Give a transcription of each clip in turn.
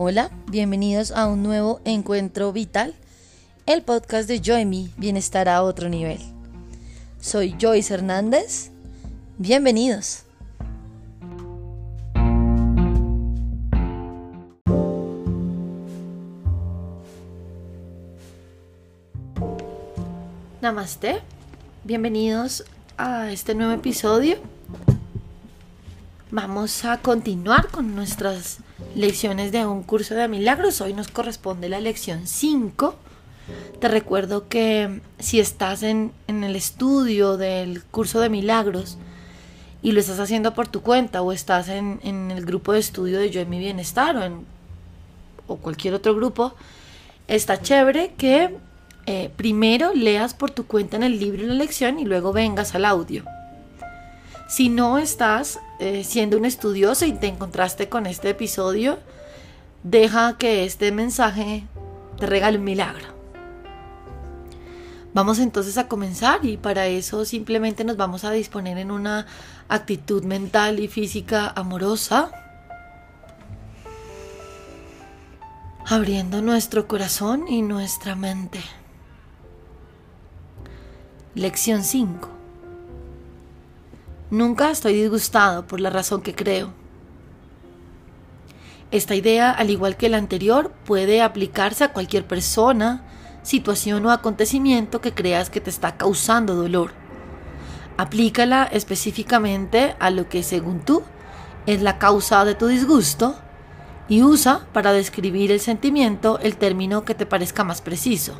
Hola, bienvenidos a un nuevo encuentro vital, el podcast de Joy Bienestar a otro nivel. Soy Joyce Hernández. Bienvenidos. Namaste. Bienvenidos a este nuevo episodio. Vamos a continuar con nuestras lecciones de un curso de milagros. Hoy nos corresponde la lección 5. Te recuerdo que si estás en, el estudio del curso de milagros y lo estás haciendo por tu cuenta o estás en, el grupo de estudio de Yo en mi bienestar o, en, o cualquier otro grupo, está chévere que eh, primero leas por tu cuenta en el libro la lección y luego vengas al audio. Si no estás eh, siendo un estudioso y te encontraste con este episodio, deja que este mensaje te regale un milagro. Vamos entonces a comenzar y para eso simplemente nos vamos a disponer en una actitud mental y física amorosa, abriendo nuestro corazón y nuestra mente. Lección 5. Nunca estoy disgustado por la razón que creo. Esta idea, al igual que la anterior, puede aplicarse a cualquier persona, situación o acontecimiento que creas que te está causando dolor. Aplícala específicamente a lo que, según tú, es la causa de tu disgusto y usa para describir el sentimiento el término que te parezca más preciso.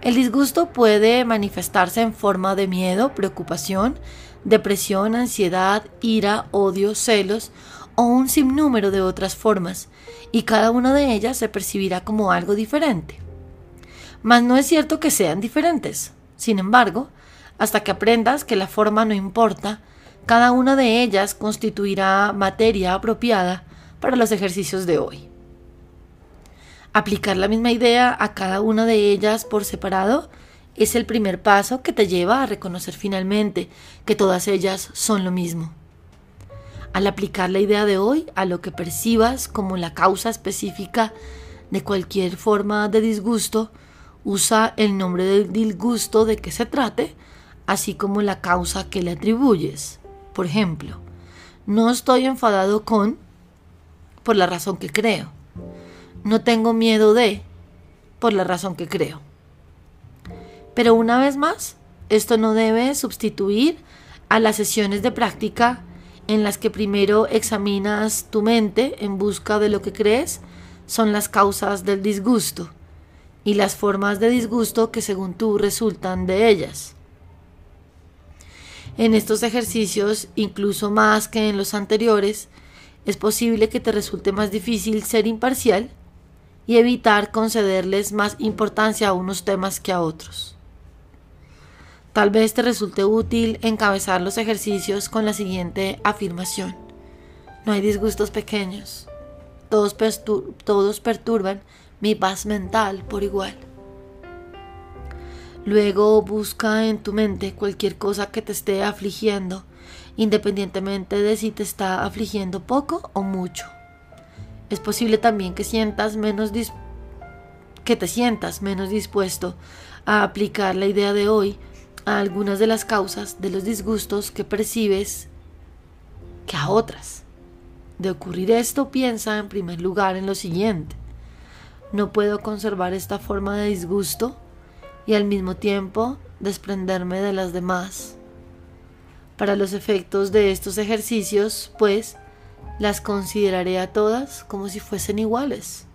El disgusto puede manifestarse en forma de miedo, preocupación, depresión, ansiedad, ira, odio, celos o un sinnúmero de otras formas, y cada una de ellas se percibirá como algo diferente. Mas no es cierto que sean diferentes. Sin embargo, hasta que aprendas que la forma no importa, cada una de ellas constituirá materia apropiada para los ejercicios de hoy. Aplicar la misma idea a cada una de ellas por separado es el primer paso que te lleva a reconocer finalmente que todas ellas son lo mismo. Al aplicar la idea de hoy a lo que percibas como la causa específica de cualquier forma de disgusto, usa el nombre del disgusto de que se trate, así como la causa que le atribuyes. Por ejemplo, no estoy enfadado con por la razón que creo. No tengo miedo de por la razón que creo. Pero una vez más, esto no debe sustituir a las sesiones de práctica en las que primero examinas tu mente en busca de lo que crees son las causas del disgusto y las formas de disgusto que según tú resultan de ellas. En estos ejercicios, incluso más que en los anteriores, es posible que te resulte más difícil ser imparcial y evitar concederles más importancia a unos temas que a otros. Tal vez te resulte útil encabezar los ejercicios con la siguiente afirmación. No hay disgustos pequeños. Todos, perturban mi paz mental por igual. Luego busca en tu mente cualquier cosa que te esté afligiendo, independientemente de si te está afligiendo poco o mucho. Es posible también que sientas menos que te sientas menos dispuesto a aplicar la idea de hoy a algunas de las causas de los disgustos que percibes que a otras. De ocurrir esto, piensa en primer lugar en lo siguiente. No puedo conservar esta forma de disgusto y al mismo tiempo desprenderme de las demás. Para los efectos de estos ejercicios, pues, las consideraré a todas como si fuesen iguales.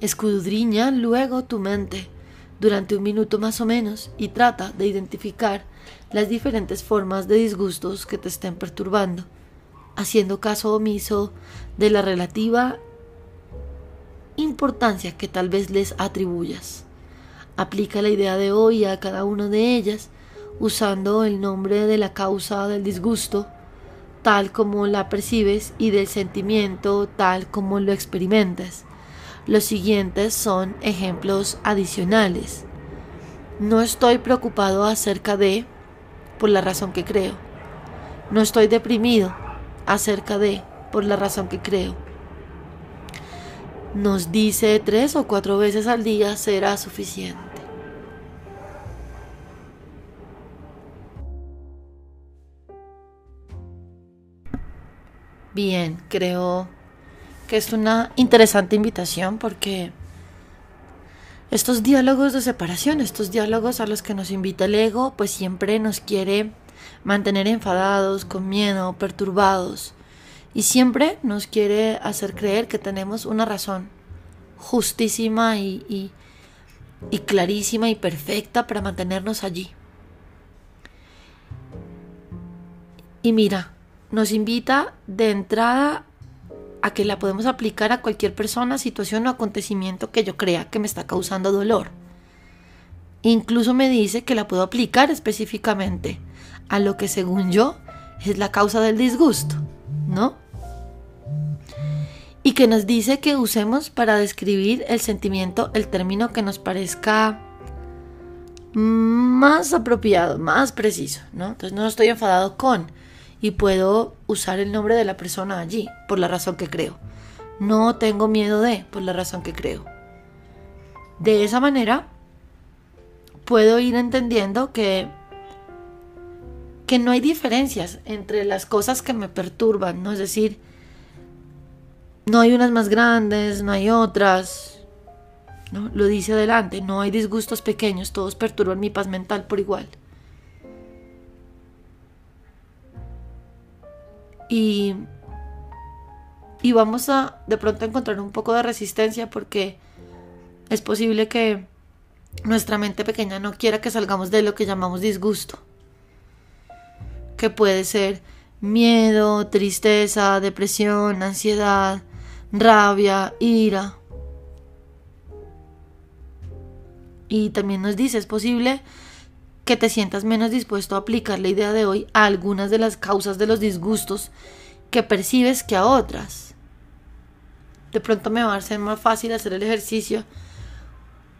Escudriña luego tu mente durante un minuto más o menos y trata de identificar las diferentes formas de disgustos que te estén perturbando, haciendo caso omiso de la relativa importancia que tal vez les atribuyas. Aplica la idea de hoy a cada una de ellas usando el nombre de la causa del disgusto tal como la percibes y del sentimiento tal como lo experimentas los siguientes son ejemplos adicionales. No estoy preocupado acerca de, por la razón que creo. No estoy deprimido acerca de, por la razón que creo. nos dice tres o cuatro veces al día será suficiente. Bien, creo que es una interesante invitación porque estos diálogos de separación, estos diálogos a los que nos invita el ego, pues siempre nos quiere mantener enfadados, con miedo, perturbados. Y siempre nos quiere hacer creer que tenemos una razón justísima y, y, clarísima y perfecta para mantenernos allí. Y mira, nos invita de entrada a que la podemos aplicar a cualquier persona, situación o acontecimiento que yo crea que me está causando dolor. Incluso me dice que la puedo aplicar específicamente a lo que según yo es la causa del disgusto, ¿no? Y que nos dice que usemos para describir el sentimiento el término que nos parezca más apropiado, más preciso, ¿no? Entonces no estoy enfadado con, y puedo usar el nombre de la persona allí, por la razón que creo. No tengo miedo de, por la razón que creo. De esa manera, puedo ir entendiendo que, que no hay diferencias entre las cosas que me perturban, ¿no? Es decir, no hay unas más grandes, no hay otras. ¿no? Lo dice adelante, no hay disgustos pequeños, todos perturban mi paz mental por igual. Y, y vamos a de pronto encontrar un poco de resistencia porque es posible que nuestra mente pequeña no quiera que salgamos de lo que llamamos disgusto, que puede ser miedo, tristeza, depresión, ansiedad, rabia, ira. Y también nos dice, es posible que te sientas menos dispuesto a aplicar la idea de hoy a algunas de las causas de los disgustos que percibes que a otras. De pronto me va a ser más fácil hacer el ejercicio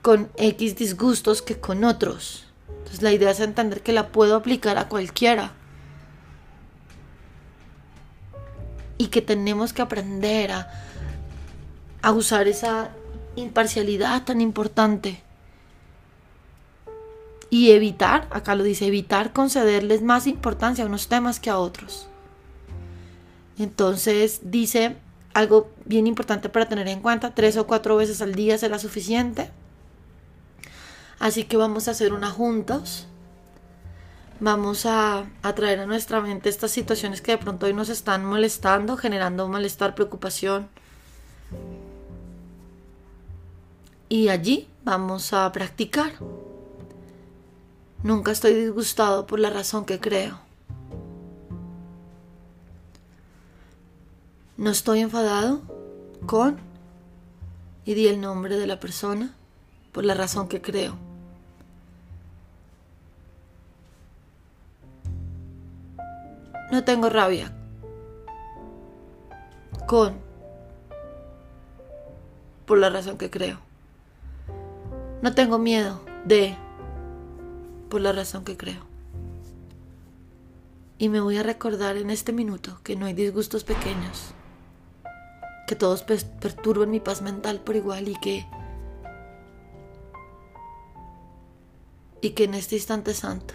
con X disgustos que con otros. Entonces la idea es entender que la puedo aplicar a cualquiera. Y que tenemos que aprender a, a usar esa imparcialidad tan importante y evitar, acá lo dice, evitar concederles más importancia a unos temas que a otros. Entonces dice algo bien importante para tener en cuenta, tres o cuatro veces al día será suficiente. Así que vamos a hacer una juntos. Vamos a, a traer a nuestra mente estas situaciones que de pronto hoy nos están molestando, generando malestar, preocupación. Y allí vamos a practicar. Nunca estoy disgustado por la razón que creo. No estoy enfadado con y di el nombre de la persona por la razón que creo. No tengo rabia con por la razón que creo. No tengo miedo de por la razón que creo. Y me voy a recordar en este minuto que no hay disgustos pequeños, que todos perturban mi paz mental por igual y que y que en este instante santo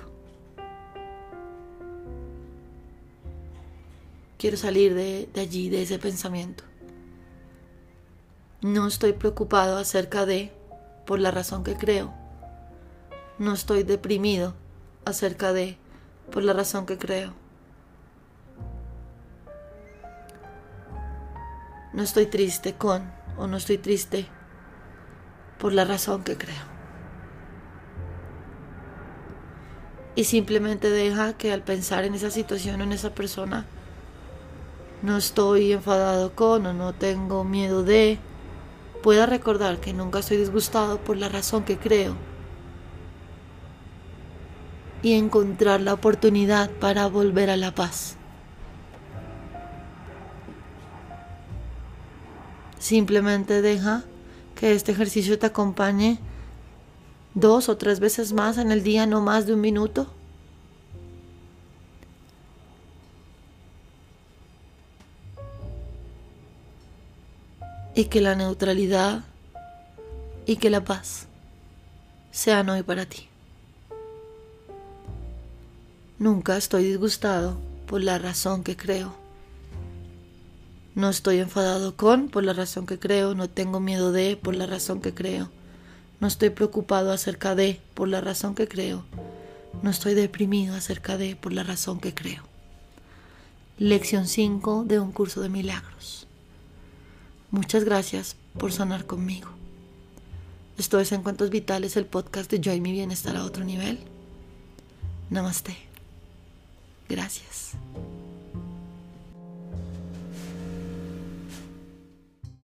quiero salir de, de allí, de ese pensamiento. No estoy preocupado acerca de por la razón que creo no estoy deprimido acerca de, por la razón que creo. No estoy triste con o no estoy triste por la razón que creo. Y simplemente deja que al pensar en esa situación o en esa persona, no estoy enfadado con o no tengo miedo de, pueda recordar que nunca estoy disgustado por la razón que creo y encontrar la oportunidad para volver a la paz. Simplemente deja que este ejercicio te acompañe dos o tres veces más en el día, no más de un minuto. y que la neutralidad y que la paz sean hoy para ti. Nunca estoy disgustado por la razón que creo. No estoy enfadado con por la razón que creo, no tengo miedo de por la razón que creo. No estoy preocupado acerca de por la razón que creo. No estoy deprimido acerca de por la razón que creo. Lección 5 de un curso de milagros. Muchas gracias por sonar conmigo. Esto es Encuentros Vitales, el podcast de Yo y mi bienestar a otro nivel. Namaste. Gracias.